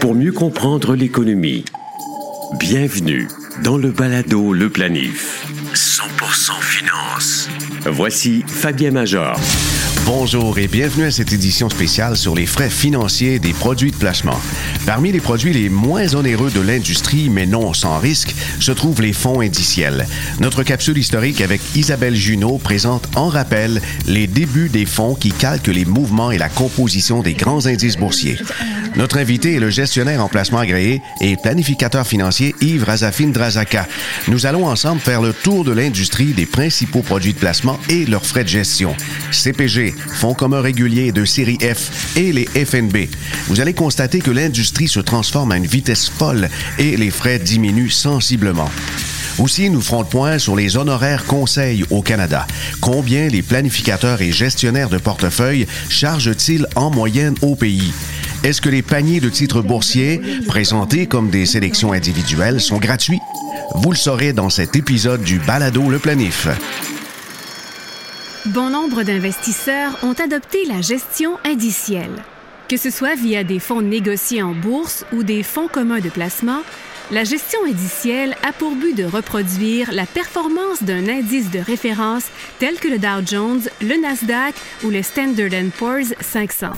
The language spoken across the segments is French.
pour mieux comprendre l'économie. Bienvenue dans le balado Le Planif. 100% finance. Voici Fabien Major. Bonjour et bienvenue à cette édition spéciale sur les frais financiers des produits de placement. Parmi les produits les moins onéreux de l'industrie, mais non sans risque, se trouvent les fonds indiciels. Notre capsule historique avec Isabelle Junot présente en rappel les débuts des fonds qui calquent les mouvements et la composition des grands indices boursiers. Notre invité est le gestionnaire en placement agréé et planificateur financier Yves Razafine Drazaka. Nous allons ensemble faire le tour de l'industrie des principaux produits de placement et leurs frais de gestion. CPG, fonds communs réguliers de série F et les FNB. Vous allez constater que l'industrie se transforme à une vitesse folle et les frais diminuent sensiblement. Aussi, nous ferons le point sur les honoraires conseils au Canada. Combien les planificateurs et gestionnaires de portefeuille chargent-ils en moyenne au pays? Est-ce que les paniers de titres boursiers, présentés comme des sélections individuelles, sont gratuits? Vous le saurez dans cet épisode du Balado Le Planif. Bon nombre d'investisseurs ont adopté la gestion indicielle. Que ce soit via des fonds négociés en bourse ou des fonds communs de placement, la gestion indicielle a pour but de reproduire la performance d'un indice de référence tel que le Dow Jones, le Nasdaq ou le Standard Poor's 500.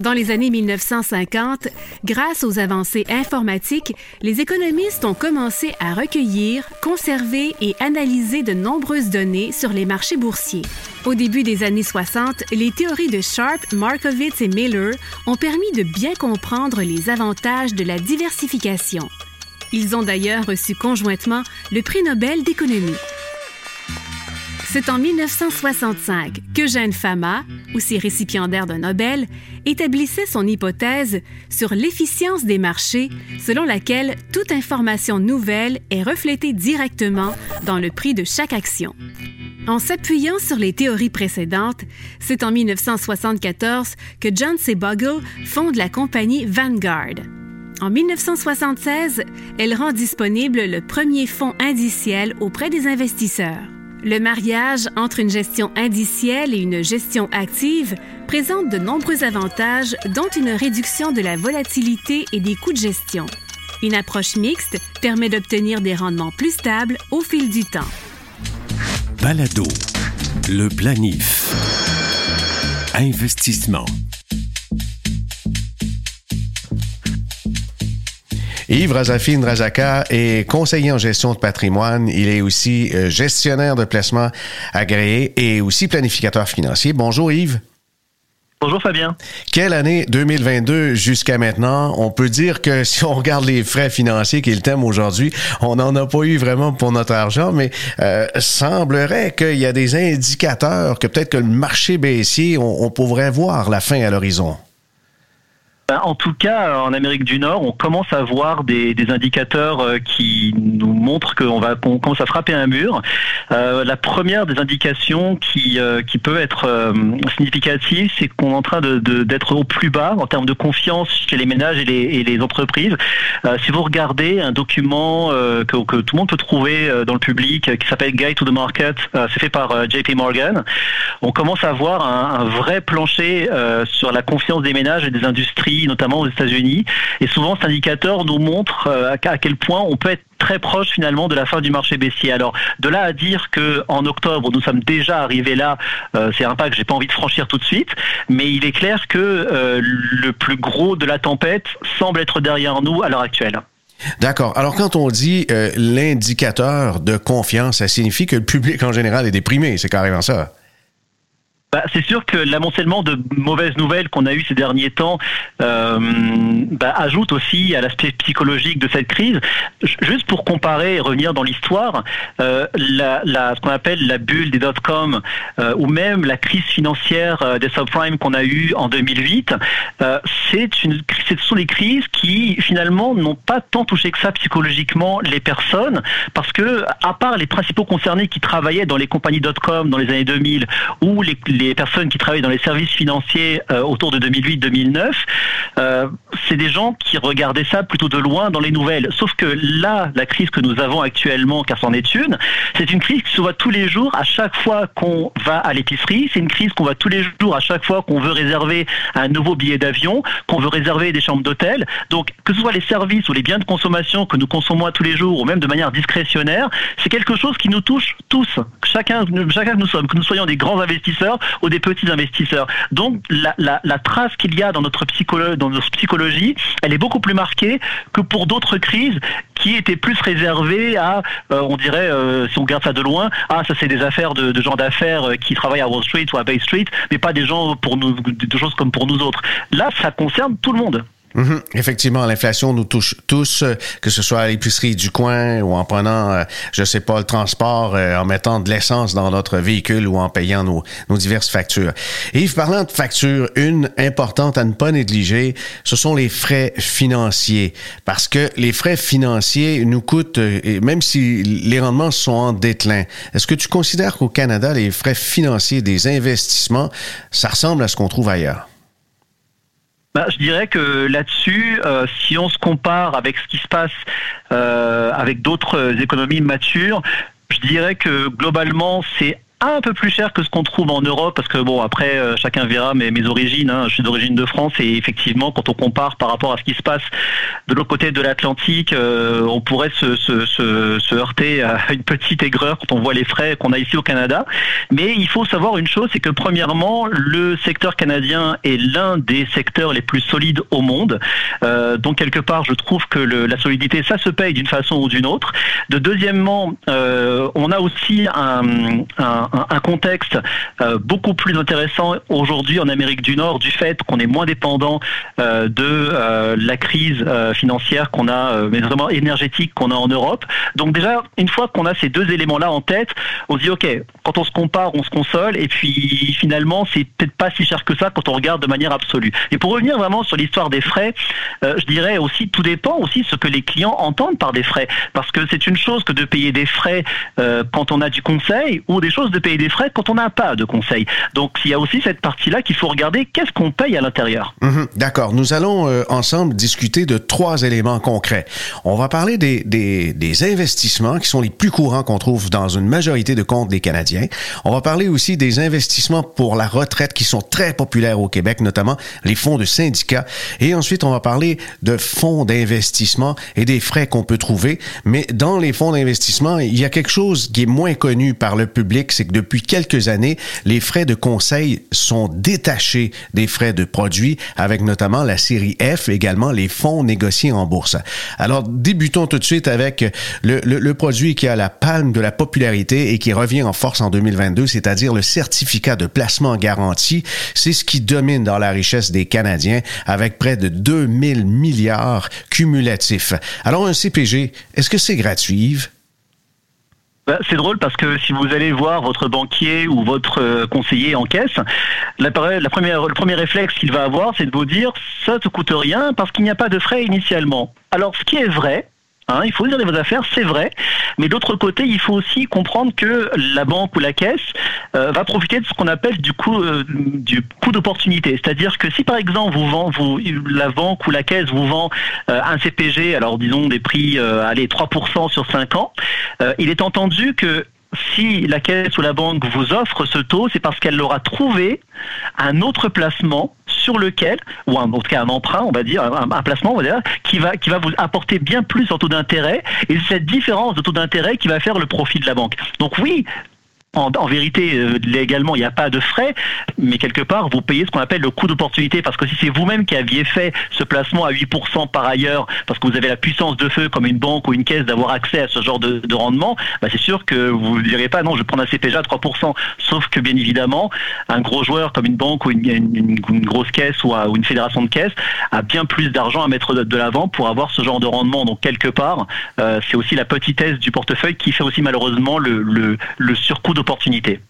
Dans les années 1950, grâce aux avancées informatiques, les économistes ont commencé à recueillir, conserver et analyser de nombreuses données sur les marchés boursiers. Au début des années 60, les théories de Sharp, Markowitz et Miller ont permis de bien comprendre les avantages de la diversification. Ils ont d'ailleurs reçu conjointement le prix Nobel d'économie. C'est en 1965 qu'Eugène Fama, aussi récipiendaire d'un Nobel, établissait son hypothèse sur l'efficience des marchés selon laquelle toute information nouvelle est reflétée directement dans le prix de chaque action. En s'appuyant sur les théories précédentes, c'est en 1974 que John C. Bogle fonde la compagnie Vanguard. En 1976, elle rend disponible le premier fonds indiciel auprès des investisseurs. Le mariage entre une gestion indicielle et une gestion active présente de nombreux avantages, dont une réduction de la volatilité et des coûts de gestion. Une approche mixte permet d'obtenir des rendements plus stables au fil du temps. Balado, le planif. Investissement. Yves Razafine Razaka est conseiller en gestion de patrimoine. Il est aussi euh, gestionnaire de placement agréé et aussi planificateur financier. Bonjour Yves. Bonjour Fabien. Quelle année 2022 jusqu'à maintenant? On peut dire que si on regarde les frais financiers qui est le thème aujourd'hui, on n'en a pas eu vraiment pour notre argent, mais euh, semblerait qu'il y a des indicateurs que peut-être que le marché baissier, on pourrait voir la fin à l'horizon. Ben, en tout cas, en Amérique du Nord, on commence à voir des, indicateurs euh, qui nous montrent qu'on va qu'on commence à frapper un mur. Euh, la première des indications qui, euh, qui peut être significative, c'est qu'on est en train d'être au plus bas en termes de confiance chez les ménages et les, entreprises. si vous regardez un document que, tout le monde peut trouver dans le public qui s'appelle Guide to the Market, c'est fait par JP Morgan, on commence à voir un vrai plancher sur la confiance des ménages et des industries notamment aux États-Unis. Et souvent, cet indicateur nous montre euh, à quel point on peut être très proche finalement de la fin du marché baissier. Alors de là à dire que en octobre nous sommes déjà arrivés là, euh, c'est un pas que j'ai pas envie de franchir tout de suite, mais il est clair que euh, le plus gros de la tempête semble être derrière nous à l'heure actuelle. D'accord. Alors quand on dit l'indicateur de confiance, ça signifie que le public en général est déprimé, c'est carrément ça. Bah, c'est sûr que l'amoncellement de mauvaises nouvelles qu'on a eu ces derniers temps euh, bah, ajoute aussi à l'aspect psychologique de cette crise. Juste pour comparer et revenir dans l'histoire, euh, ce qu'on appelle la bulle des dot-com euh, ou même la crise financière des subprimes qu'on a eu en 2008, euh, c'est une, ce sont des crises qui finalement n'ont pas tant touché que ça psychologiquement les personnes parce que à part les principaux concernés qui travaillaient dans les compagnies dot-com dans les années 2000 ou les personnes qui travaillent dans les services financiers autour de 2008-2009, c'est des gens qui regardaient ça plutôt de loin dans les nouvelles. Sauf que là, la crise que nous avons actuellement, car c'en est une, c'est une crise qui se voit tous les jours à chaque fois qu'on va à l'épicerie. C'est une crise qu'on voit tous les jours à chaque fois qu'on veut réserver un nouveau billet d'avion, qu'on veut réserver des chambres d'hôtel. Donc, que ce soit les services ou les biens de consommation que nous consommons tous les jours, ou même de manière discrétionnaire, c'est quelque chose qui nous touche tous, chacun, chacun que nous sommes, que nous soyons des grands investisseurs ou des petits investisseurs. Donc, la, la, trace qu'il y a dans notre, psycholo dans notre psychologie, elle est beaucoup plus marquée que pour d'autres crises qui étaient plus réservées à, euh, on dirait, euh, si on regarde ça de loin, ah ça c'est des affaires de, gens d'affaires euh, qui travaillent à Wall Street ou à Bay Street, mais pas des gens pour nous, de choses comme pour nous autres. Là, ça concerne tout le monde. Mhm. Effectivement, l'inflation nous touche tous, euh, que ce soit à l'épicerie du coin ou en prenant, euh, je sais pas, le transport, euh, en mettant de l'essence dans notre véhicule ou en payant nos, diverses factures. Et parlant de factures, une importante à ne pas négliger, ce sont les frais financiers. Parce que les frais financiers nous coûtent, même si les rendements sont en déclin. Est-ce que tu considères qu'au Canada, les frais financiers des investissements, ça ressemble à ce qu'on trouve ailleurs? Bah, je dirais que là-dessus, euh, si on se compare avec ce qui se passe euh, avec d'autres économies matures, je dirais que globalement, c'est un peu plus cher que ce qu'on trouve en Europe, parce que bon, après, euh, chacun verra mes, mes origines. Hein. Je suis d'origine de France et effectivement, quand on compare par rapport à ce qui se passe de l'autre côté de l'Atlantique, euh, on pourrait se, se, se, se, heurter à une petite aigreur quand on voit les frais qu'on a ici au Canada. Mais il faut savoir une chose, c'est que premièrement, le secteur canadien est l'un des secteurs les plus solides au monde. Euh, donc quelque part, je trouve que le, la solidité, ça se paye d'une façon ou d'une autre. De deuxièmement, euh, on a aussi un, un un, contexte euh, beaucoup plus intéressant aujourd'hui en Amérique du Nord du fait qu'on est moins dépendant euh, de euh, la crise financière qu'on a, mais notamment énergétique qu'on a en Europe. Donc déjà, une fois qu'on a ces deux éléments-là en tête, on se dit ok, quand on se compare, on se console, et puis finalement, c'est peut-être pas si cher que ça quand on regarde de manière absolue. Et pour revenir vraiment sur l'histoire des frais, je dirais aussi tout dépend aussi ce que les clients entendent par des frais, parce que c'est une chose que de payer des frais quand on a du conseil ou des choses de payer des frais quand on n'a pas de conseil. Donc il y a aussi cette partie-là qu'il faut regarder qu'est-ce qu'on paye à l'intérieur? Mhm, d'accord. Nous allons euh, ensemble discuter de trois éléments concrets. On va parler des, des, des investissements qui sont les plus courants qu'on trouve dans une majorité de comptes des Canadiens. On va parler aussi des investissements pour la retraite qui sont très populaires au Québec, notamment les fonds de syndicats. Et ensuite, on va parler de fonds d'investissement et des frais qu'on peut trouver. Mais dans les fonds d'investissement, il y a quelque chose qui est moins connu par le public, c'est depuis quelques années, les frais de conseil sont détachés des frais de produits, avec notamment la série F, également les fonds négociés en bourse. Alors, débutons tout de suite avec le, le, produit qui a la palme de la popularité et qui revient en force en 2022, c'est-à-dire le certificat de placement garanti. C'est ce qui domine dans la richesse des Canadiens, avec près de 2000 milliards cumulatifs. Alors, un CPG, est-ce que c'est gratuit? Bah, c'est drôle parce que si vous allez voir votre banquier ou votre euh, conseiller en caisse, la, la première, le premier réflexe qu'il va avoir, c'est de vous dire ça te coûte rien parce qu'il n'y a pas de frais initialement. Alors ce qui est vrai, Hein, il faut dire vos affaires, c'est vrai. Mais d'autre côté, il faut aussi comprendre que la banque ou la caisse euh, va profiter de ce qu'on appelle du coût, euh, du coût d'opportunité. C'est-à-dire que si par exemple vous vend, vous, la banque ou la caisse vous vend euh, un CPG, alors disons des prix, allez 3% sur 5 ans, il est entendu que si la caisse ou la banque vous offre ce taux, c'est parce qu'elle aura trouvé un autre placement sur lequel, ou en tout cas un emprunt, on va dire, un, placement, on qui va, qui va vous apporter bien plus en taux d'intérêt, et cette différence de taux d'intérêt qui va faire le profit de la banque. Donc oui, en, vérité, euh, légalement, il n'y a pas de frais, mais quelque part, vous payez ce qu'on appelle le coût d'opportunité, parce que si c'est vous-même qui aviez fait ce placement à 8% par ailleurs, parce que vous avez la puissance de feu comme une banque ou une caisse d'avoir accès à ce genre de, rendement, bah c'est sûr que vous ne direz pas non, je vais prendre un CPJ à 3%, sauf que bien évidemment, un gros joueur comme une banque ou une, grosse caisse ou, une fédération de caisses a bien plus d'argent à mettre de, l'avant pour avoir ce genre de rendement. Donc quelque part, euh, c'est aussi la petitesse du portefeuille qui fait aussi malheureusement le, le, le surcoût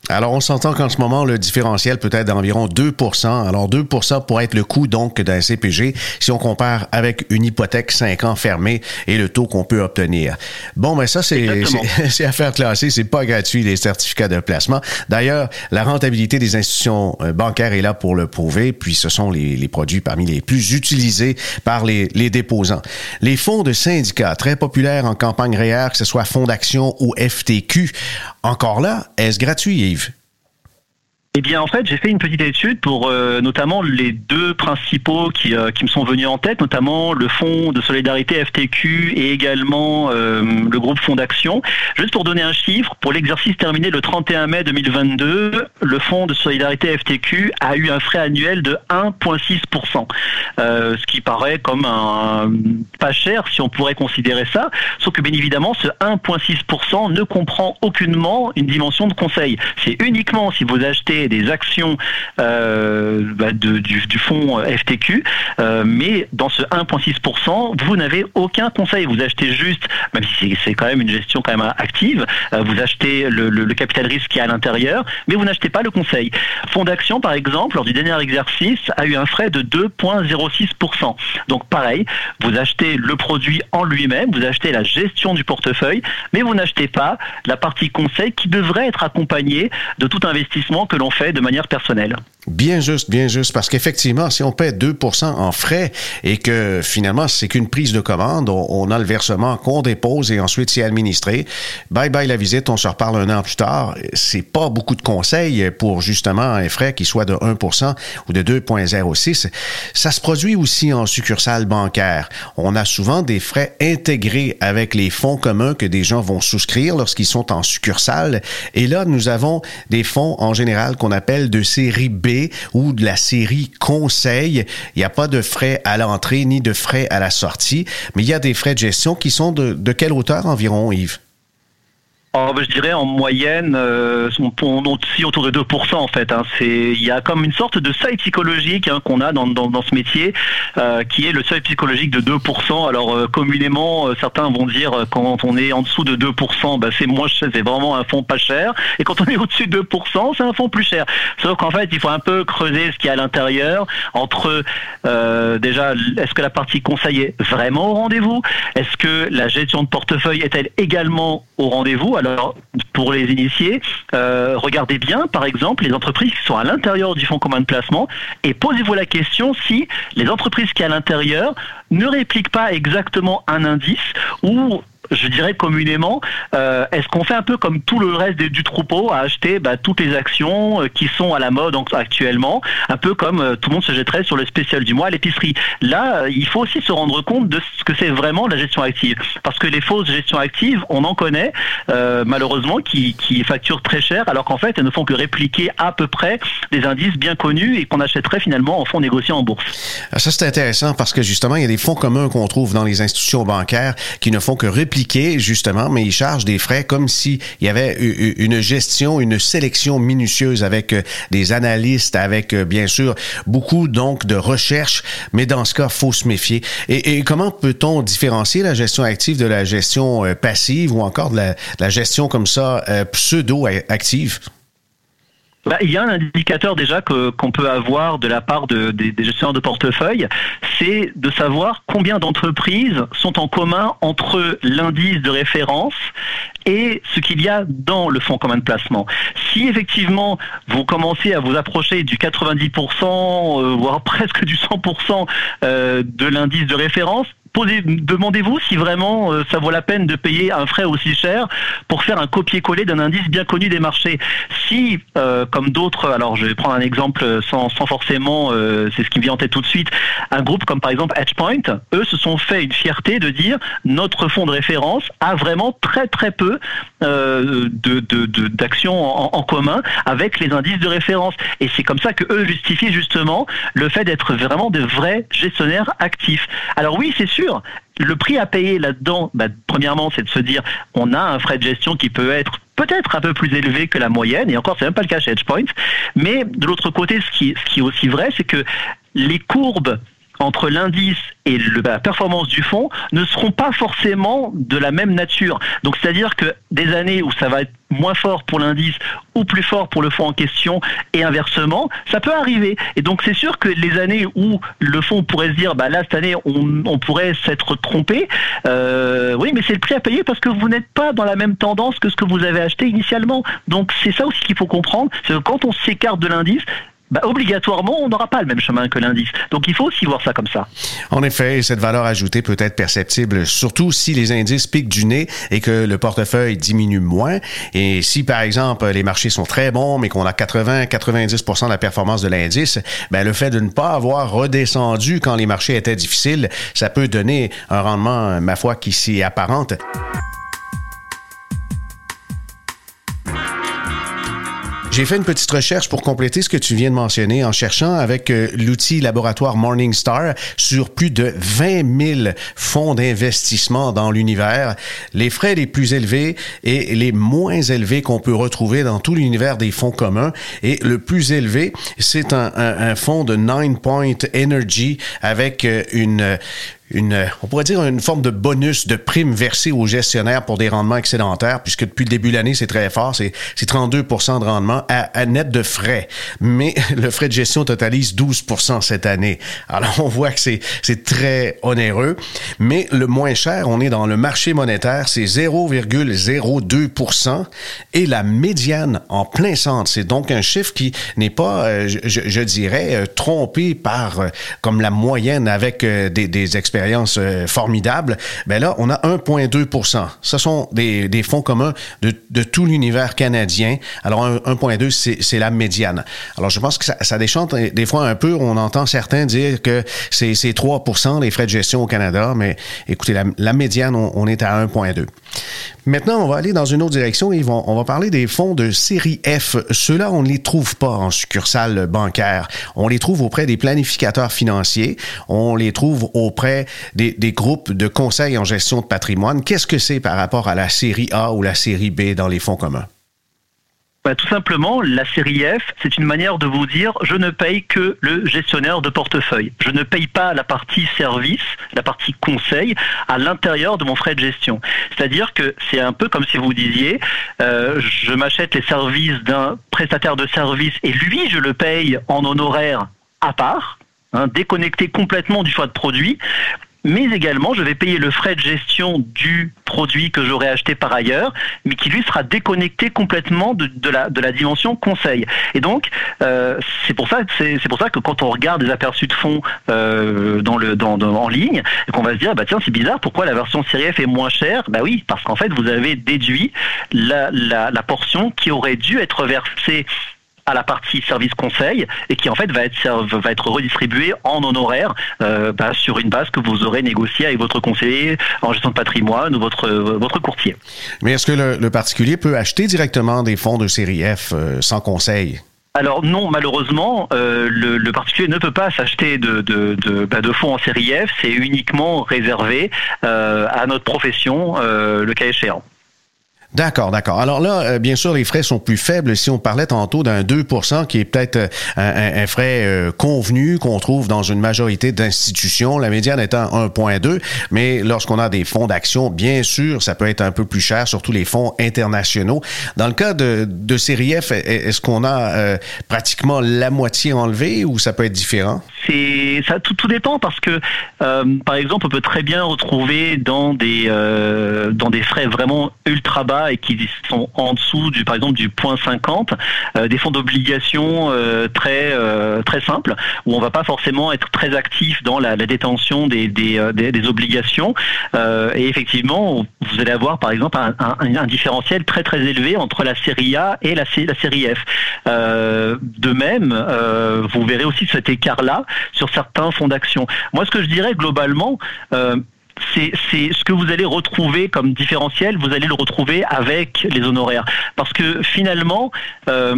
Alors, on s'entend qu'en ce moment, le différentiel peut être d'environ 2% Alors, 2% pourrait être le coût donc d'un CPG si on compare avec une hypothèque 5 ans fermée et le taux qu'on peut obtenir. Bon, mais ça, c'est, c'est affaire classée. C'est pas gratuit, les certificats de placement. D'ailleurs, la rentabilité des institutions euh, bancaires est là pour le prouver, puis ce sont les, les produits parmi les plus utilisés par les, les déposants. Les fonds de syndicats, très populaires en campagne réelle, que ce soit fonds d'action ou FTQ, encore là, est-ce gratuit, Yves? Eh bien, en fait, j'ai fait une petite étude pour euh, notamment les deux principaux qui, euh, qui, me sont venus en tête, notamment le Fonds de solidarité FTQ et également euh, le groupe Fonds d'action. Juste pour donner un chiffre, pour l'exercice terminé le 31 mai 2022, le Fonds de solidarité FTQ a eu un frais annuel de 1,6%, ce qui paraît comme un pas cher si on pourrait considérer ça. Sauf que bien évidemment, ce 1,6% ne comprend aucunement une dimension de conseil. C'est uniquement si vous achetez des actions euh, bah, du, fonds euh, FTQ, euh, mais dans ce 1,6%, vous n'avez aucun conseil. Vous achetez juste, même si c'est quand même une gestion quand même active, vous achetez le, capital risque qui est à l'intérieur, mais vous n'achetez pas le conseil. Fonds d'action, par exemple, lors du dernier exercice, a eu un frais de 2,06%. Donc pareil, vous achetez le produit en lui-même, vous achetez la gestion du portefeuille, mais vous n'achetez pas la partie conseil qui devrait être accompagnée de tout investissement que l'on fait de manière personnelle. Bien juste, bien juste, parce qu'effectivement, si on paie 2% en frais et que finalement c'est qu'une prise de commande, on, a le versement qu'on dépose et ensuite c'est administré. Bye bye la visite, on se reparle un an plus tard. C'est pas beaucoup de conseils pour justement un frais qui soit de 1 ou de 2,06. Ça se produit aussi en succursale bancaire. On a souvent des frais intégrés avec les fonds communs que des gens vont souscrire lorsqu'ils sont en succursale. Et là, nous avons des fonds en général qu'on appelle de série B ou de la série conseil. Il n'y a pas de frais à l'entrée ni de frais à la sortie, mais il y a des frais de gestion qui sont de, de quelle hauteur environ, Yves? Oh, je dirais en moyenne, euh, on, aussi autour de 2% en fait. Hein. Il y a comme une sorte de seuil psychologique hein, qu'on a dans, dans, ce métier, euh, qui est le seuil psychologique de 2%. Alors euh, communément, euh, certains vont dire quand on est en dessous de 2%, bah, c'est moins, c'est vraiment un fonds pas cher. Et quand on est au-dessus de 2%, c'est un fonds plus cher. Sauf qu'en fait, il faut un peu creuser ce qu'il y a à l'intérieur entre déjà, est-ce que la partie conseil est vraiment au rendez-vous? Est-ce que la gestion de portefeuille est-elle également au rendez-vous? Alors, pour les initiés, euh, regardez bien, par exemple, les entreprises qui sont à l'intérieur du fonds commun de placement et posez-vous la question si les entreprises qui sont à l'intérieur ne répliquent pas exactement un indice ou je dirais communément, euh, est-ce qu'on fait un peu comme tout le reste du troupeau à acheter bah, toutes les actions euh, qui sont à la mode actuellement, un peu comme euh, tout le monde se jetterait sur le spécial du mois à l'épicerie. Là, il faut aussi se rendre compte de ce que c'est vraiment la gestion active, parce que les fausses gestions actives, on en connaît malheureusement qui, qui facturent très cher, alors qu'en fait elles ne font que répliquer à peu près des indices bien connus et qu'on achèterait finalement en fonds négociés en bourse. Ah, ça c'est intéressant parce que justement il y a des fonds communs qu'on trouve dans les institutions bancaires qui ne font que répliquer justement, mais ils chargent des frais comme s'il y avait une gestion, une sélection minutieuse avec euh, des analystes, avec euh, bien sûr beaucoup donc de recherche, mais dans ce cas, faut se méfier. Et, comment peut-on différencier la gestion active de la gestion euh, passive ou encore de la, gestion comme ça pseudo-active? Bah, il y a un indicateur déjà que qu'on peut avoir de la part de, des, gestionnaires de portefeuille, c'est de savoir combien d'entreprises sont en commun entre l'indice de référence et ce qu'il y a dans le fonds commun de placement. Si effectivement vous commencez à vous approcher du 90%, euh, voire presque du 100% euh, de l'indice de référence, demandez-vous si vraiment euh, ça vaut la peine de payer un frais aussi cher pour faire un copier-coller d'un indice bien connu des marchés. Si, euh, comme d'autres, alors je vais prendre un exemple sans, sans forcément, euh, c'est ce qui me vient en tête tout de suite, un groupe comme par exemple Edgepoint, eux se sont fait une fierté de dire notre fonds de référence a vraiment très très peu euh, d'actions de, en, en, commun avec les indices de référence. Et c'est comme ça que eux justifient justement le fait d'être vraiment de vrais gestionnaires actifs. Alors oui, c'est sûr le prix à payer là-dedans, bah, premièrement, c'est de se dire, on a un frais de gestion qui peut être peut-être un peu plus élevé que la moyenne, et encore, c'est même pas le cas chez Edgepoint. Mais de l'autre côté, ce qui est aussi vrai, c'est que les courbes entre l'indice et la performance du fonds ne seront pas forcément de la même nature. Donc c'est-à-dire que des années où ça va être moins fort pour l'indice ou plus fort pour le fonds en question et inversement, ça peut arriver. Et donc c'est sûr que les années où le fonds pourrait se dire, bah là cette année on, pourrait s'être trompé, euh, oui mais c'est le prix à payer parce que vous n'êtes pas dans la même tendance que ce que vous avez acheté initialement. Donc c'est ça aussi qu'il faut comprendre, c'est que quand on s'écarte de l'indice, bah, obligatoirement, on n'aura pas le même chemin que l'indice. Donc il faut aussi voir ça comme ça. En effet, cette valeur ajoutée peut être perceptible, surtout si les indices piquent du nez et que le portefeuille diminue moins. Et si, par exemple, les marchés sont très bons, mais qu'on a 80-90% de la performance de l'indice, ben, le fait de ne pas avoir redescendu quand les marchés étaient difficiles, ça peut donner un rendement, ma foi, qui s'y apparente. J'ai fait une petite recherche pour compléter ce que tu viens de mentionner en cherchant avec euh, l'outil laboratoire Morningstar sur plus de 20 000 fonds d'investissement dans l'univers, les frais les plus élevés et les moins élevés qu'on peut retrouver dans tout l'univers des fonds communs. Et le plus élevé, c'est un, un, fonds de Nine Point Energy avec euh, une une, on pourrait dire une forme de bonus, de prime versée aux gestionnaires pour des rendements excédentaires, puisque depuis le début de l'année, c'est très fort, c'est 32% de rendement à, net de frais. Mais le frais de gestion totalise 12% cette année. Alors, on voit que c'est très onéreux. Mais le moins cher, on est dans le marché monétaire, c'est 0,02% et la médiane en plein centre. C'est donc un chiffre qui n'est pas, euh, je, dirais, euh, trompé par euh, comme la moyenne avec des, des experts expérience euh, formidable, ben là, on a 1,2% Ce sont des, fonds communs de, tout l'univers canadien. Alors, 1,2, c'est la médiane. Alors, je pense que ça, déchante des fois un peu. On entend certains dire que c'est 3% les frais de gestion au Canada, mais écoutez, la, médiane, on est à 1,2. Maintenant, on va aller dans une autre direction et on va parler des fonds de série F. Ceux-là, on ne les trouve pas en succursale bancaire. On les trouve auprès des planificateurs financiers. On les trouve auprès des, des groupes de conseils en gestion de patrimoine. Qu'est-ce que c'est par rapport à la série A ou la série B dans les fonds communs? Bah, tout simplement, la série F, c'est une manière de vous dire je ne paye que le gestionnaire de portefeuille. Je ne paye pas la partie service, la partie conseil à l'intérieur de mon frais de gestion. C'est-à-dire que c'est un peu comme si vous disiez euh, je m'achète les services d'un prestataire de service et lui, je le paye en honoraire à part. Hein, déconnecté complètement du choix de produit mais également je vais payer le frais de gestion du produit que j'aurais acheté par ailleurs, mais qui lui sera déconnecté complètement de, la, de la dimension conseil. Et donc euh, c'est pour ça pour ça que quand on regarde des aperçus de fonds euh, dans le dans, en ligne, qu'on va se dire bah tiens c'est bizarre pourquoi la version série F est moins chère? Bah oui parce qu'en fait vous avez déduit la, la, la portion qui aurait dû être versée à la partie service conseil et qui en fait va être va être redistribué en honoraires euh, bah, sur une base que vous aurez négociée avec votre conseiller en gestion de patrimoine ou votre votre courtier. Mais est-ce que le, particulier peut acheter directement des fonds de série F euh, sans conseil? Alors non, malheureusement, euh, le, particulier ne peut pas s'acheter de, de, de, bah, de, fonds en série F, c'est uniquement réservé à notre profession, le cas échéant. D'accord, d'accord. Alors là, euh, bien sûr, les frais sont plus faibles. Si on parlait tantôt d'un 2% qui est peut-être euh, un, frais euh, convenu qu'on trouve dans une majorité d'institutions, la médiane étant 1,2, mais lorsqu'on a des fonds d'action, bien sûr, ça peut être un peu plus cher, surtout les fonds internationaux. Dans le cas de, de est-ce qu'on a pratiquement la moitié enlevée ou ça peut être différent? C'est ça tout, tout dépend parce que par exemple, on peut très bien retrouver dans des dans des frais vraiment ultra bas et qui sont en dessous du par exemple du point 50 euh, des fonds d'obligation euh, très euh, très simples où on va pas forcément être très actif dans la, détention des, des, des, obligations et effectivement vous allez avoir par exemple un, différentiel très très élevé entre la série A et la, la série F. de même, vous verrez aussi cet écart-là sur certains fonds d'action. Moi, ce que je dirais globalement, c'est ce que vous allez retrouver comme différentiel, vous allez le retrouver avec les honoraires. Parce que finalement, euh,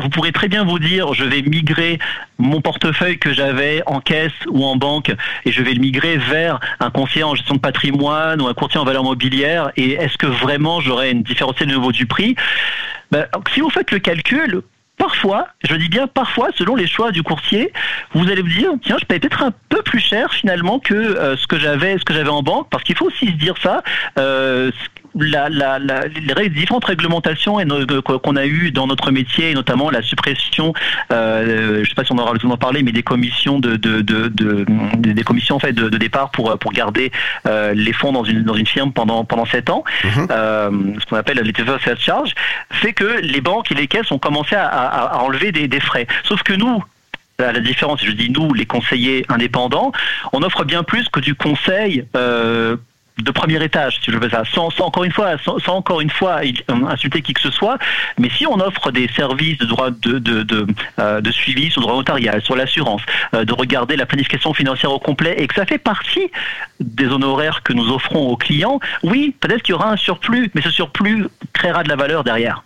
vous pourrez très bien vous dire, je vais migrer mon portefeuille que j'avais en caisse ou en banque et je vais le migrer vers un conseiller en gestion de patrimoine ou un courtier en valeur mobilière. Et est-ce que vraiment j'aurai une différentielle au niveau du prix? Ben, Si vous faites le calcul, parfois, je dis bien parfois, selon les choix du courtier, vous allez vous dire, tiens, je paye peut-être un peu plus cher finalement que euh, ce que j'avais, ce que j'avais en banque, parce qu'il faut aussi se dire ça. Euh, la, la, la, les différentes réglementations qu'on a eues dans notre métier, et notamment la suppression, euh, je ne sais pas si on aura le temps d'en parler, mais des commissions de, de, de, de des commissions en fait de, départ pour pour garder euh, les fonds dans une dans une firme pendant pendant sept ans, mhm. euh, ce qu'on appelle les self charge, fait que les banques et les caisses ont commencé à, à, à enlever des, des frais. Sauf que nous, à la différence, je dis nous, les conseillers indépendants, on offre bien plus que du conseil euh, de premier étage, si je veux ça, sans, encore une fois, sans, encore une fois insulter qui que ce soit. Mais si on offre des services de droit de, de, de, euh, de suivi sur le droit notarial, sur l'assurance, euh, de regarder la planification financière au complet, et que ça fait partie des honoraires que nous offrons aux clients, oui, peut-être qu'il y aura un surplus, mais ce surplus créera de la valeur derrière.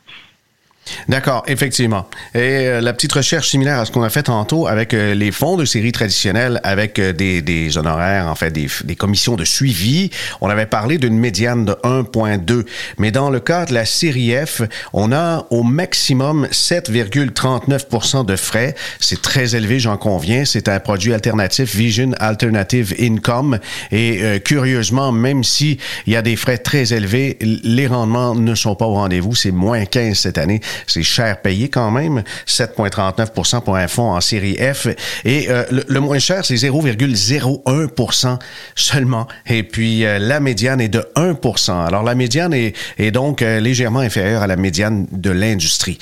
D'accord, effectivement. Et euh, la petite recherche similaire à ce qu'on a fait tantôt avec euh, les fonds de série traditionnels, avec euh, des, des, honoraires, en fait, des, des, commissions de suivi, on avait parlé d'une médiane de 1,2. Mais dans le cas de la série F, on a au maximum 7,39% de frais. C'est très élevé, j'en conviens. C'est un produit alternatif, Vision Alternative Income. Et curieusement, même si il y a des frais très élevés, les rendements ne sont pas au rendez-vous. C'est moins 15 cette année. C'est cher payé quand même, 7,39% pour un fonds en série F. Et euh, le, moins cher, c'est 0,01% seulement. Et puis, euh, la médiane est de 1% Alors, la médiane est, est donc euh, légèrement inférieure à la médiane de l'industrie.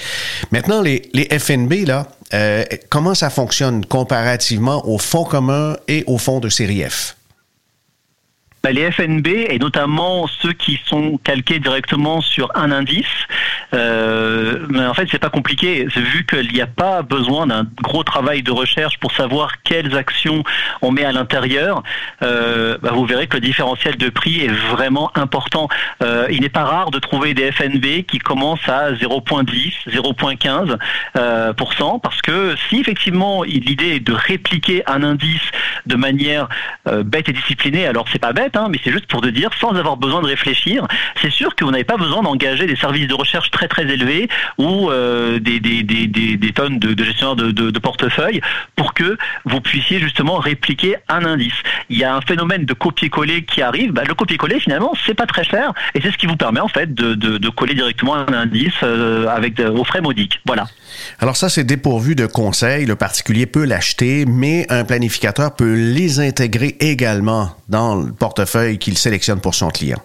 Maintenant, les, les FNB, là, comment ça fonctionne comparativement aux fonds communs et aux fonds de série F? Bah, les FNB, et notamment ceux qui sont calqués directement sur un indice, euh, mais en fait, c'est pas compliqué, vu qu'il n'y a pas besoin d'un gros travail de recherche pour savoir quelles actions on met à l'intérieur. Euh, bah, vous verrez que le différentiel de prix est vraiment important. Euh, il n'est pas rare de trouver des FNB qui commencent à 0,10, 0,15% euh, parce que si effectivement l'idée est de répliquer un indice de manière euh, bête et disciplinée, alors c'est pas bête, hein, mais c'est juste pour te dire, sans avoir besoin de réfléchir, c'est sûr que vous n'avez pas besoin d'engager des services de recherche très très élevés ou euh, des, des, des, des, tonnes de, de gestionnaires de, de, de, portefeuille pour que vous puissiez justement répliquer un indice. Il y a un phénomène de copier-coller qui arrive. Bah, le copier-coller, finalement, c'est pas très cher et c'est ce qui vous permet en fait de, coller directement un indice euh, avec aux frais modiques. Voilà. Alors ça, c'est dépourvu de conseils. Le particulier peut l'acheter, mais un planificateur peut les intégrer également dans le portefeuille qu'il sélectionne pour son client.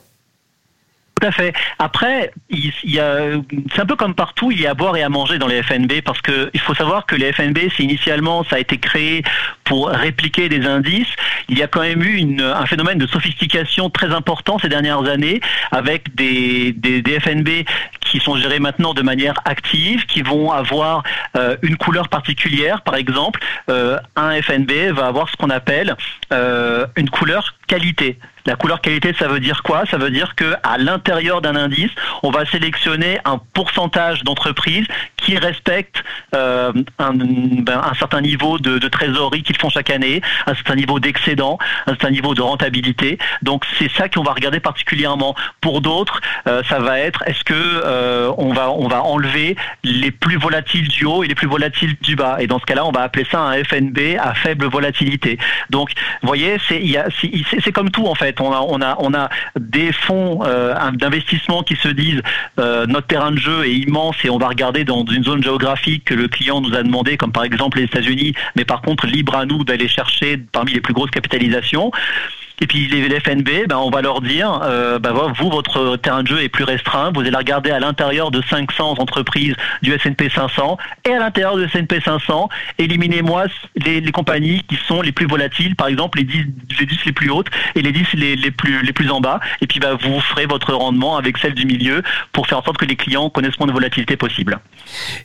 Tout à fait. Après, c'est un peu comme partout, il y a à boire et à manger dans les FNB parce que il faut savoir que les FNB, c'est initialement, ça a été créé pour répliquer des indices. Il y a quand même eu un phénomène de sophistication très important ces dernières années avec des, des, des FNB qui sont gérés maintenant de manière active, qui vont avoir euh, une couleur particulière. Par exemple, euh, un FNB va avoir ce qu'on appelle euh, une couleur qualité. La couleur qualité, ça veut dire quoi? Ça veut dire que à l'intérieur d'un indice, on va sélectionner un pourcentage d'entreprises qui respectent un, ben, un, certain niveau de, trésorerie qu'ils font chaque année, un certain niveau d'excédent, un certain niveau de rentabilité. Donc c'est ça qu'on va regarder particulièrement. Pour d'autres, ça va être est-ce que euh, on va on va enlever les plus volatiles du haut et les plus volatiles du bas. Et dans ce cas-là, on va appeler ça un FNB à faible volatilité. Donc, vous voyez, c'est comme tout en fait on a, on a, on a des fonds euh, d'investissement qui se disent euh, notre terrain de jeu est immense et on va regarder dans une zone géographique que le client nous a demandé, comme par exemple les États-Unis, mais par contre libre à nous d'aller chercher parmi les plus grosses capitalisations. Et puis les, FNB, ben, on va leur dire, euh, ben, vous, votre terrain de jeu est plus restreint, vous allez regarder à l'intérieur de 500 entreprises du S&P 500, et à l'intérieur du S&P 500, éliminez-moi les, compagnies qui sont les plus volatiles, par exemple les 10, les, 10 les plus hautes et les 10 les, les, plus, les plus en bas, et puis ben, vous ferez votre rendement avec celle du milieu pour faire en sorte que les clients connaissent moins de volatilité possible.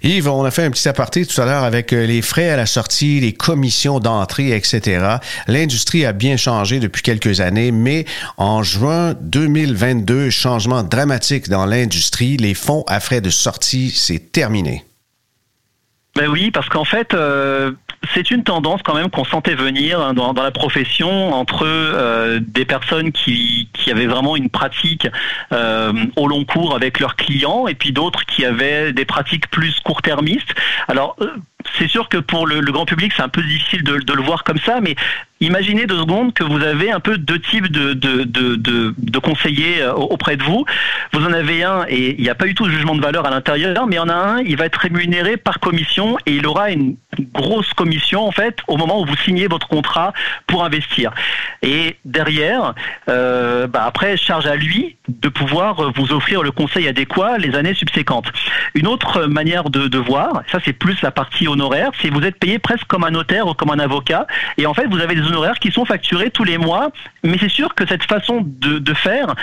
Yves, on a fait un petit aparté tout à l'heure avec euh, les frais à la sortie, les commissions d'entrée, etc. L'industrie a bien changé depuis quelques années, mais en juin 2022, changement dramatique dans l'industrie, les fonds à frais de sortie, c'est terminé. Ben oui, parce qu'en fait, euh, c'est une tendance quand même qu'on sentait venir hein, dans, la profession entre euh, des personnes qui, qui, avaient vraiment une pratique euh, au long cours avec leurs clients et puis d'autres qui avaient des pratiques plus court-termistes. Alors c'est sûr que pour le, grand public, c'est un peu difficile de, le voir comme ça, mais Imaginez deux secondes que vous avez un peu deux types de, de, de, conseillers euh, auprès de vous. Vous en avez un et il n'y a pas du tout de jugement de valeur à l'intérieur, mais il y en a un, il va être rémunéré par commission et il aura une grosse commission en fait au moment où vous signez votre contrat pour investir. Et derrière, euh, bah après, charge à lui de pouvoir vous offrir le conseil adéquat les années subséquentes. Une autre manière de, de voir, ça c'est plus la partie honoraire, c'est vous êtes payé presque comme un notaire ou comme un avocat, et en fait vous avez des honoraires qui sont facturés tous les mois. Mais c'est sûr que cette façon de faire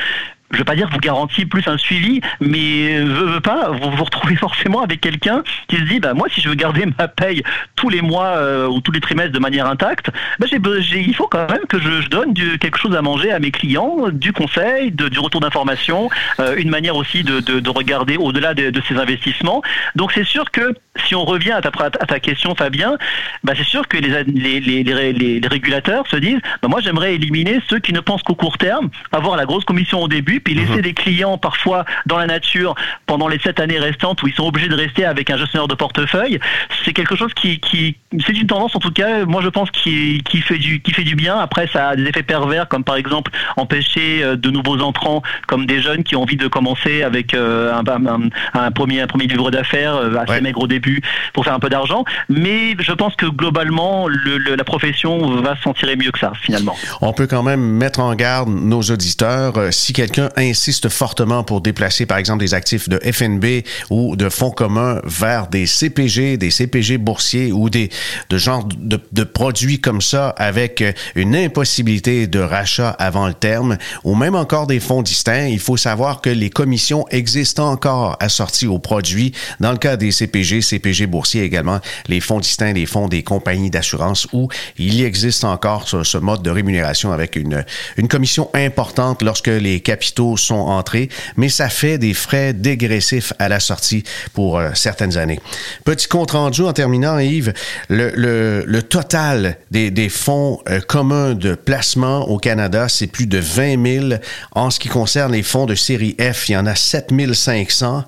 je veux pas dire vous garantit plus un suivi, mais veut pas, vous vous retrouvez forcément avec quelqu'un qui se dit, bah moi si je veux garder ma paye tous les mois euh, ou tous les trimestres de manière intacte, bah, j'ai, il faut quand même que je, je donne du, quelque chose à manger à mes clients, du conseil, du retour d'information, euh, une manière aussi de, de, de regarder au-delà de, de, ces investissements. Donc c'est sûr que si on revient à ta, à ta question Fabien, bah c'est sûr que les, les, les, les, les régulateurs se disent, bah moi j'aimerais éliminer ceux qui ne pensent qu'au court terme, avoir la grosse commission au début puis laisser mhm. des clients parfois dans la nature pendant les sept années restantes où ils sont obligés de rester avec un gestionnaire de portefeuille, c'est quelque chose qui, qui c'est une tendance en tout cas, moi je pense qui, qui fait du qui fait du bien. Après, ça a des effets pervers comme par exemple empêcher euh, de nouveaux entrants, comme des jeunes qui ont envie de commencer avec euh, un, un, premier un premier livre d'affaires euh, assez maigre au début pour faire un peu d'argent. Mais je pense que globalement, le, la profession va s'en tirer mieux que ça finalement. On peut quand même mettre en garde nos auditeurs si quelqu'un insiste fortement pour déplacer, par exemple, des actifs de FNB ou de fonds communs vers des CPG, des CPG boursiers ou des de genre de, produits comme ça avec une impossibilité de rachat avant le terme ou même encore des fonds distincts, il faut savoir que les commissions existent encore assorties aux produits. Dans le cas des CPG, CPG boursiers également, les fonds distincts, les fonds des compagnies d'assurance où il existe encore ce, ce mode de rémunération avec une, une commission importante lorsque les capitaux sont entrés, mais ça fait des frais dégressifs à la sortie pour euh, certaines années. Petit compte rendu en terminant, Yves, le, total des, des fonds euh, communs de placement au Canada, c'est plus de 20 000. En ce qui concerne les fonds de série F, il y en a 7 500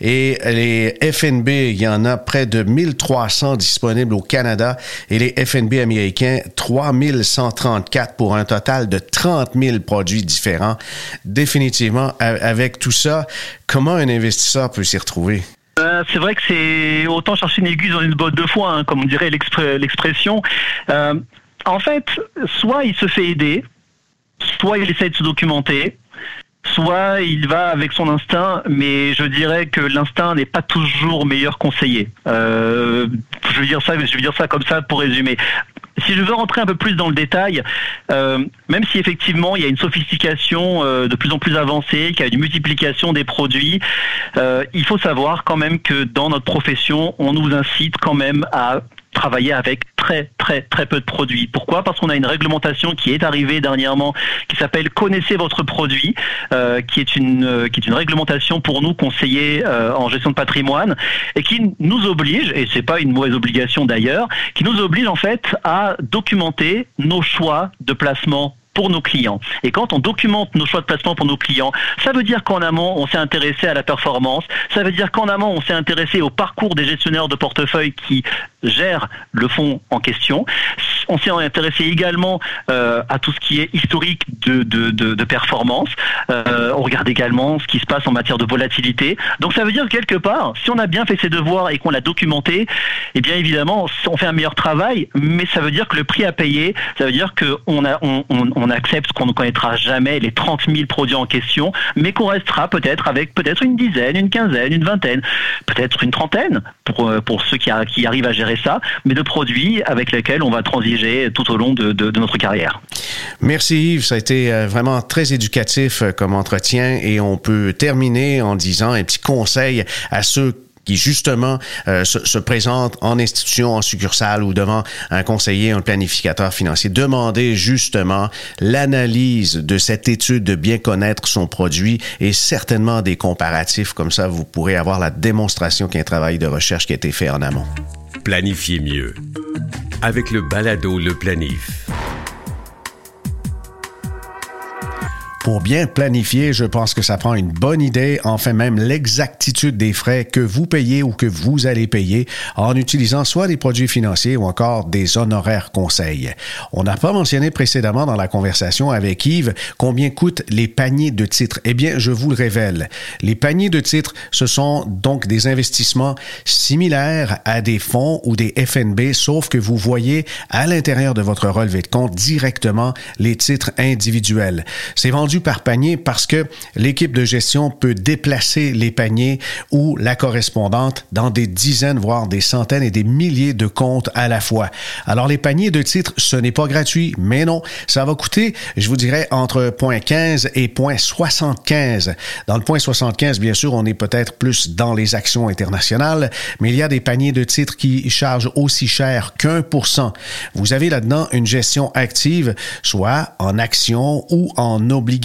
et les FNB, il y en a près de 1300 disponibles au Canada et les FNB américains, 3134 pour un total de 30 000 produits différents. Des définitivement, avec tout ça, comment un investisseur peut s'y retrouver? Euh, c'est vrai que c'est autant chercher une aiguille dans une botte de foin, hein, comme on dirait l'expression. Euh, en fait, soit il se fait aider, soit il essaie de se documenter, soit il va avec son instinct, mais je dirais que l'instinct n'est pas toujours meilleur conseiller. Euh, je veux dire ça, je veux dire ça comme ça pour résumer si je veux rentrer un peu plus dans le détail, euh, même si effectivement il y a une sophistication euh, de plus en plus avancée, qu'il y a une multiplication des produits, euh, il faut savoir quand même que dans notre profession, on nous incite quand même à travailler avec très très très peu de produits. Pourquoi? Parce qu'on a une réglementation qui est arrivée dernièrement qui s'appelle Connaissez votre produit, euh, qui est une euh, qui est une réglementation pour nous conseillers euh, en gestion de patrimoine et qui nous oblige et c'est pas une mauvaise obligation d'ailleurs, qui nous oblige en fait à documenter nos choix de placement pour nos clients. Et quand on documente nos choix de placement pour nos clients, ça veut dire qu'en amont, on s'est intéressé à la performance, ça veut dire qu'en amont, on s'est intéressé au parcours des gestionnaires de portefeuille qui gèrent le fonds en question. On s'est intéressé également euh, à tout ce qui est historique de, de, de, de performance. Euh, on regarde également ce qui se passe en matière de volatilité. Donc ça veut dire quelque part, si on a bien fait ses devoirs et qu'on l'a documenté, eh bien évidemment, on fait un meilleur travail, mais ça veut dire que le prix à payer, ça veut dire qu'on a, on, on, on accepte qu'on ne connaîtra jamais les 30 000 produits en question, mais qu'on restera peut-être avec peut-être une dizaine, une quinzaine, une vingtaine, peut-être une trentaine pour, euh, pour ceux qui, qui arrivent à gérer ça, mais de produits avec lesquels on va transiger tout au long de, de, notre carrière. Merci Yves, ça a été euh, vraiment très éducatif euh, comme entretien et on peut terminer en disant un petit conseil à ceux qui justement euh, se, se, présente en institution, en succursale ou devant un conseiller, un planificateur financier, demandez justement l'analyse de cette étude, de bien connaître son produit et certainement des comparatifs. Comme ça, vous pourrez avoir la démonstration qu'il y a un travail de recherche qui a été fait en amont. Planifiez mieux avec le balado Le Planif. Pour bien planifier, je pense que ça prend une bonne idée, enfin même l'exactitude des frais que vous payez ou que vous allez payer en utilisant soit des produits financiers ou encore des honoraires conseils. On n'a pas mentionné précédemment dans la conversation avec Yves combien coûtent les paniers de titres. Eh bien, je vous le révèle. Les paniers de titres, ce sont donc des investissements similaires à des fonds ou des FNB, sauf que vous voyez à l'intérieur de votre relevé de compte directement les titres individuels. C'est vendu par panier parce que l'équipe de gestion peut déplacer les paniers ou la correspondante dans des dizaines, voire des centaines et des milliers de comptes à la fois. Alors les paniers de titres, ce n'est pas gratuit, mais non, ça va coûter, je vous dirais, entre 0.15 et 0.75. Dans le point 75, bien sûr, on est peut-être plus dans les actions internationales, mais il y a des paniers de titres qui chargent aussi cher qu'un pour cent. Vous avez là-dedans une gestion active, soit en actions ou en obligations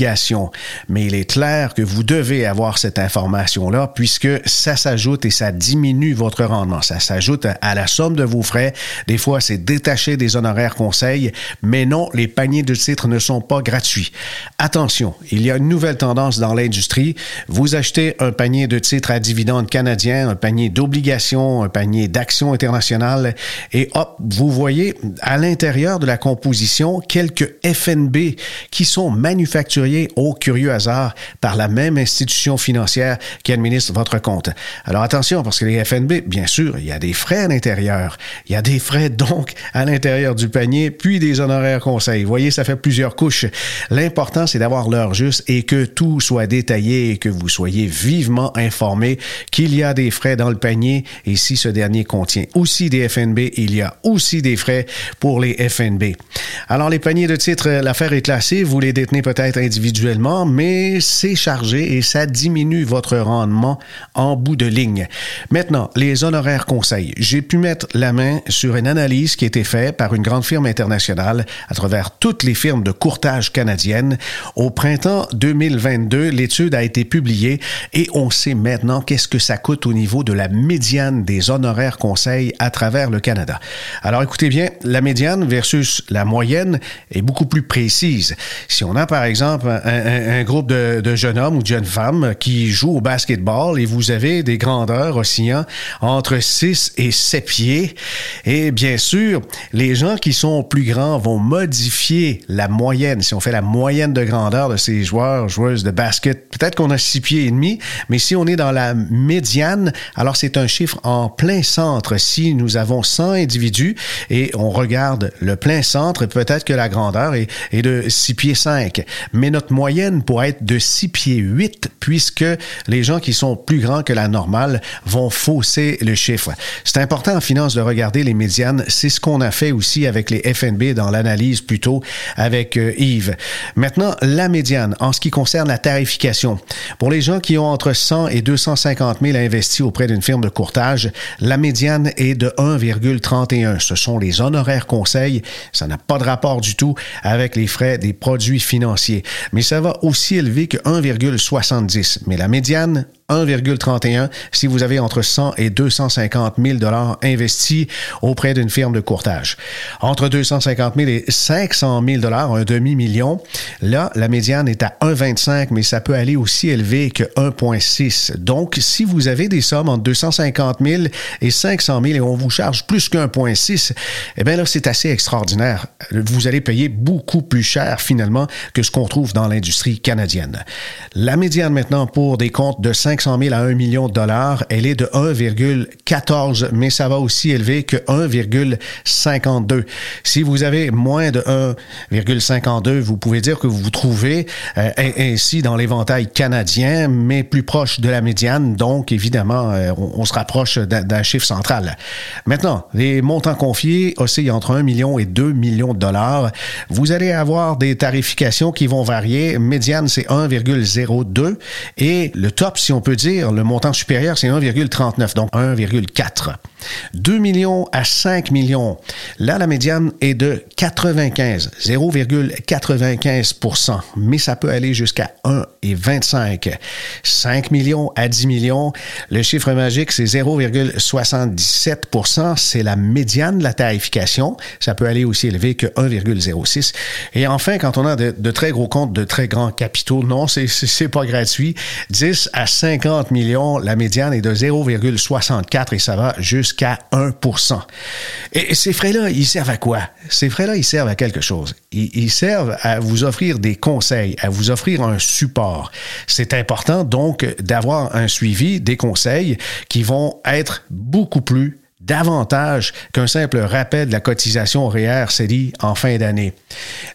mais il est clair que vous devez avoir cette information-là puisque ça s'ajoute et ça diminue votre rendement. Ça s'ajoute à la somme de vos frais. Des fois, c'est détaché des honoraires conseils, mais non, les paniers de titres ne sont pas gratuits. Attention, il y a une nouvelle tendance dans l'industrie. Vous achetez un panier de titres à dividendes canadiens, un panier d'obligations, un panier d'actions internationales et hop, vous voyez à l'intérieur de la composition quelques FNB qui sont manufacturés au curieux hasard par la même institution financière qui administre votre compte. Alors attention, parce que les FNB, bien sûr, il y a des frais à l'intérieur. Il y a des frais donc à l'intérieur du panier, puis des honoraires conseils. Vous voyez, ça fait plusieurs couches. L'important, c'est d'avoir l'heure juste et que tout soit détaillé et que vous soyez vivement informé qu'il y a des frais dans le panier et si ce dernier contient aussi des FNB, il y a aussi des frais pour les FNB. Alors les paniers de titres, l'affaire est classée, vous les détenez peut-être mais c'est chargé et ça diminue votre rendement en bout de ligne. Maintenant, les honoraires conseils. J'ai pu mettre la main sur une analyse qui a été faite par une grande firme internationale à travers toutes les firmes de courtage canadiennes. Au printemps 2022, l'étude a été publiée et on sait maintenant qu'est-ce que ça coûte au niveau de la médiane des honoraires conseils à travers le Canada. Alors écoutez bien, la médiane versus la moyenne est beaucoup plus précise. Si on a par exemple un, groupe de, jeunes hommes ou de jeunes femmes qui jouent au basketball et vous avez des grandeurs oscillant entre 6 et 7 pieds. Et bien sûr, les gens qui sont plus grands vont modifier la moyenne. Si on fait la moyenne de grandeur de ces joueurs, joueuses de basket, peut-être qu'on a 6 pieds et demi, mais si on est dans la médiane, alors c'est un chiffre en plein centre. Si nous avons 100 individus et on regarde le plein centre, peut-être que la grandeur est, de 6 pieds 5. Mais mais notre moyenne pourrait être de 6 pieds 8 puisque les gens qui sont plus grands que la normale vont fausser le chiffre. C'est important en finance de regarder les médianes. C'est ce qu'on a fait aussi avec les FNB dans l'analyse plutôt avec euh, Yves. Maintenant, la médiane en ce qui concerne la tarification. Pour les gens qui ont entre 100 et 250 000 investis auprès d'une firme de courtage, la médiane est de 1,31. Ce sont les honoraires conseils. Ça n'a pas de rapport du tout avec les frais des produits financiers mais ça va aussi élever que 1,70. Mais la médiane, 1,31 si vous avez entre 100 et 250 000 dollars investis auprès d'une firme de courtage. Entre 250 000 et 500 000 dollars, un demi-million, là, la médiane est à 1,25, mais ça peut aller aussi élevé que 1,6. Donc, si vous avez des sommes entre 250 000 et 500 000 et on vous charge plus qu'1,6, eh bien là, c'est assez extraordinaire. Vous allez payer beaucoup plus cher finalement que ce qu'on trouve dans l'industrie canadienne. La médiane maintenant pour des comptes de 5 500 000 à 1 million de dollars, elle est de 1,14, mais ça va aussi élever que 1,52. Si vous avez moins de 1,52, vous pouvez dire que vous vous trouvez euh, ainsi dans l'éventail canadien, mais plus proche de la médiane. Donc, évidemment, euh, on, se rapproche d'un chiffre central. Maintenant, les montants confiés oscillent entre 1 million et 2 millions de dollars. Vous allez avoir des tarifications qui vont varier. Médiane, c'est 1,02 et le top, si on peut dire, le montant supérieur, c'est 1,39, donc 1,4. 2 millions à 5 millions. Là, la médiane est de 95, 0,95% mais ça peut aller jusqu'à 1,25. 5 millions à 10 millions, le chiffre magique, c'est 0,77% c'est la médiane de la tarification. Ça peut aller aussi élevé que 1,06. Et enfin, quand on a de, très gros comptes, de très grands capitaux, non, c'est pas gratuit. 10 à 50 millions, la médiane est de 0,64 et ça va jusqu'à 1 Et ces frais-là, ils servent à quoi? Ces frais-là, ils servent à quelque chose. Ils servent à vous offrir des conseils, à vous offrir un support. C'est important donc d'avoir un suivi des conseils qui vont être beaucoup plus davantage qu'un simple rappel de la cotisation REER CELI en fin d'année.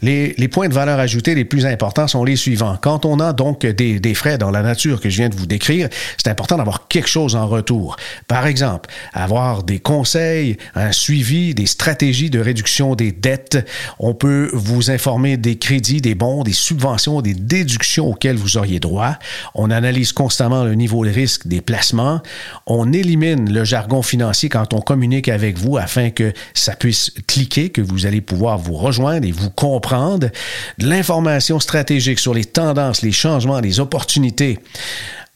Les, les, points de valeur ajoutée les plus importants sont les suivants. Quand on a donc des, des frais dans la nature que je viens de vous décrire, c'est important d'avoir quelque chose en retour. Par exemple, avoir des conseils, un suivi, des stratégies de réduction des dettes. On peut vous informer des crédits, des bons, des subventions, des déductions auxquelles vous auriez droit. On analyse constamment le niveau de risque des placements. On élimine le jargon financier quand on communique avec vous afin que ça puisse cliquer, que vous allez pouvoir vous rejoindre et vous comprendre. De l'information stratégique sur les tendances, les changements, les opportunités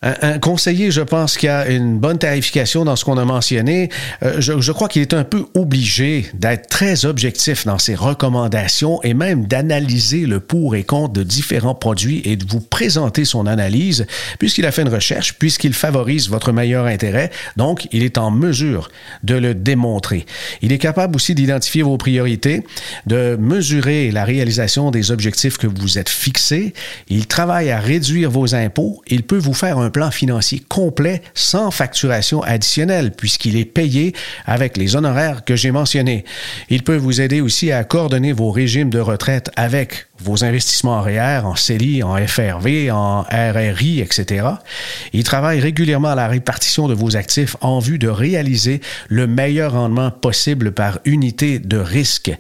un, conseiller, je pense qu'il y a une bonne tarification dans ce qu'on a mentionné. Euh, je, je, crois qu'il est un peu obligé d'être très objectif dans ses recommandations et même d'analyser le pour et contre de différents produits et de vous présenter son analyse, puisqu'il a fait une recherche, puisqu'il favorise votre meilleur intérêt. Donc, il est en mesure de le démontrer. Il est capable aussi d'identifier vos priorités, de mesurer la réalisation des objectifs que vous êtes fixés. Il travaille à réduire vos impôts. Il peut vous faire un plan financier complet sans facturation additionnelle puisqu'il est payé avec les honoraires que j'ai mentionnés. Il peut vous aider aussi à coordonner vos régimes de retraite avec vos investissements en REER, en CELI, en FRV, en RRI, etc. Il travaille régulièrement à la répartition de vos actifs en vue de réaliser le meilleur rendement possible par unité de risque.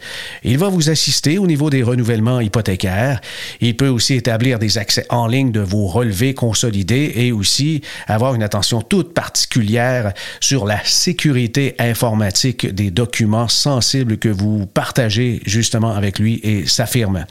Il va vous assister au niveau des renouvellements hypothécaires. Il peut aussi établir des accès en ligne de vos relevés consolidés et aussi avoir une attention toute particulière sur la sécurité informatique des documents sensibles que vous partagez justement avec lui et sa firme.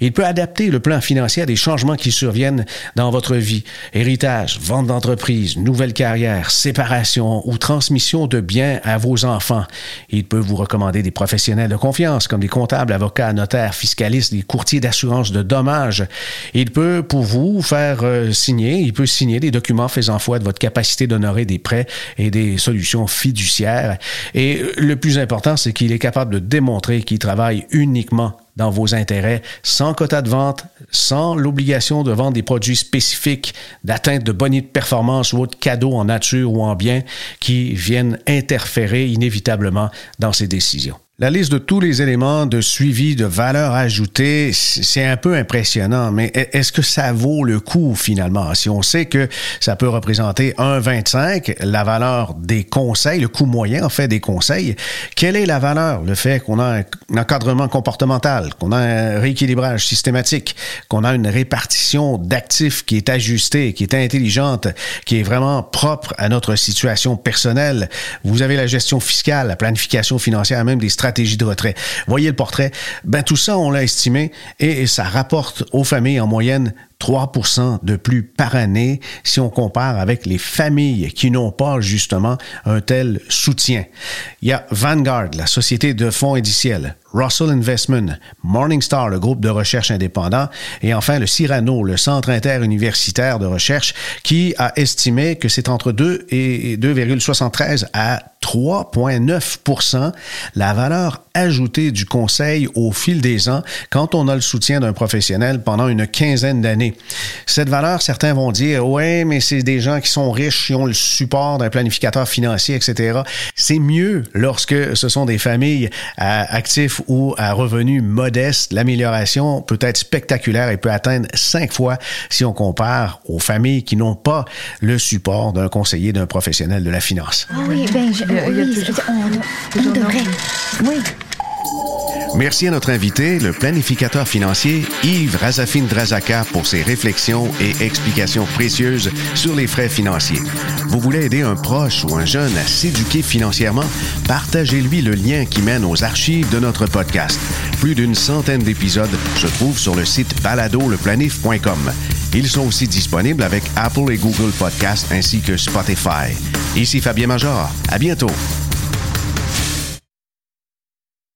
Il peut adapter le plan financier à des changements qui surviennent dans votre vie. Héritage, vente d'entreprise, nouvelle carrière, séparation ou transmission de biens à vos enfants. Il peut vous recommander des professionnels de confiance comme des comptables, avocats, notaires, fiscalistes, des courtiers d'assurance de dommages. Il peut pour vous faire euh, signer, il peut signer des documents faisant foi de votre capacité d'honorer des prêts et des solutions fiduciaires. Et le plus important, c'est qu'il est capable de démontrer qu'il travaille uniquement dans vos intérêts, sans quota de vente, sans l'obligation de vendre des produits spécifiques d'atteinte de bonnes de performance ou autres cadeaux en nature ou en bien qui viennent interférer inévitablement dans ces décisions. La liste de tous les éléments de suivi de valeur ajoutée, c'est un peu impressionnant, mais est-ce que ça vaut le coup finalement? Si on sait que ça peut représenter 1,25 la valeur des conseils, le coût moyen en fait des conseils, quelle est la valeur? Le fait qu'on a un encadrement comportemental, qu'on a un rééquilibrage systématique, qu'on a une répartition d'actifs qui est ajustée, qui est intelligente, qui est vraiment propre à notre situation personnelle. Vous avez la gestion fiscale, la planification financière, même des stratégies stratégie de retrait. Voyez le portrait. Ben, tout ça, on l'a estimé et ça rapporte aux familles en moyenne 3% de plus par année si on compare avec les familles qui n'ont pas justement un tel soutien. Il y a Vanguard, la société de fonds indiciels, Russell Investment, Morningstar, le groupe de recherche indépendant, et enfin le Cyrano, le centre interuniversitaire de recherche, qui a estimé que c'est entre 2 et 2,73 à 3,9% la valeur ajoutée du conseil au fil des ans quand on a le soutien d'un professionnel pendant une quinzaine d'années. Cette valeur, certains vont dire, ouais, mais c'est des gens qui sont riches, qui ont le support d'un planificateur financier, etc. C'est mieux lorsque ce sont des familles à actifs ou à revenus modestes. L'amélioration peut être spectaculaire et peut atteindre cinq fois si on compare aux familles qui n'ont pas le support d'un conseiller, d'un professionnel de la finance. oui, ben, je, oui, on, on devrait. Oui. Merci à notre invité, le planificateur financier Yves Razafine-Drazaka, pour ses réflexions et explications précieuses sur les frais financiers. Vous voulez aider un proche ou un jeune à s'éduquer financièrement? Partagez-lui le lien qui mène aux archives de notre podcast. Plus d'une centaine d'épisodes se trouvent sur le site baladoleplanif.com. Ils sont aussi disponibles avec Apple et Google Podcasts ainsi que Spotify. Ici Fabien Major. À bientôt.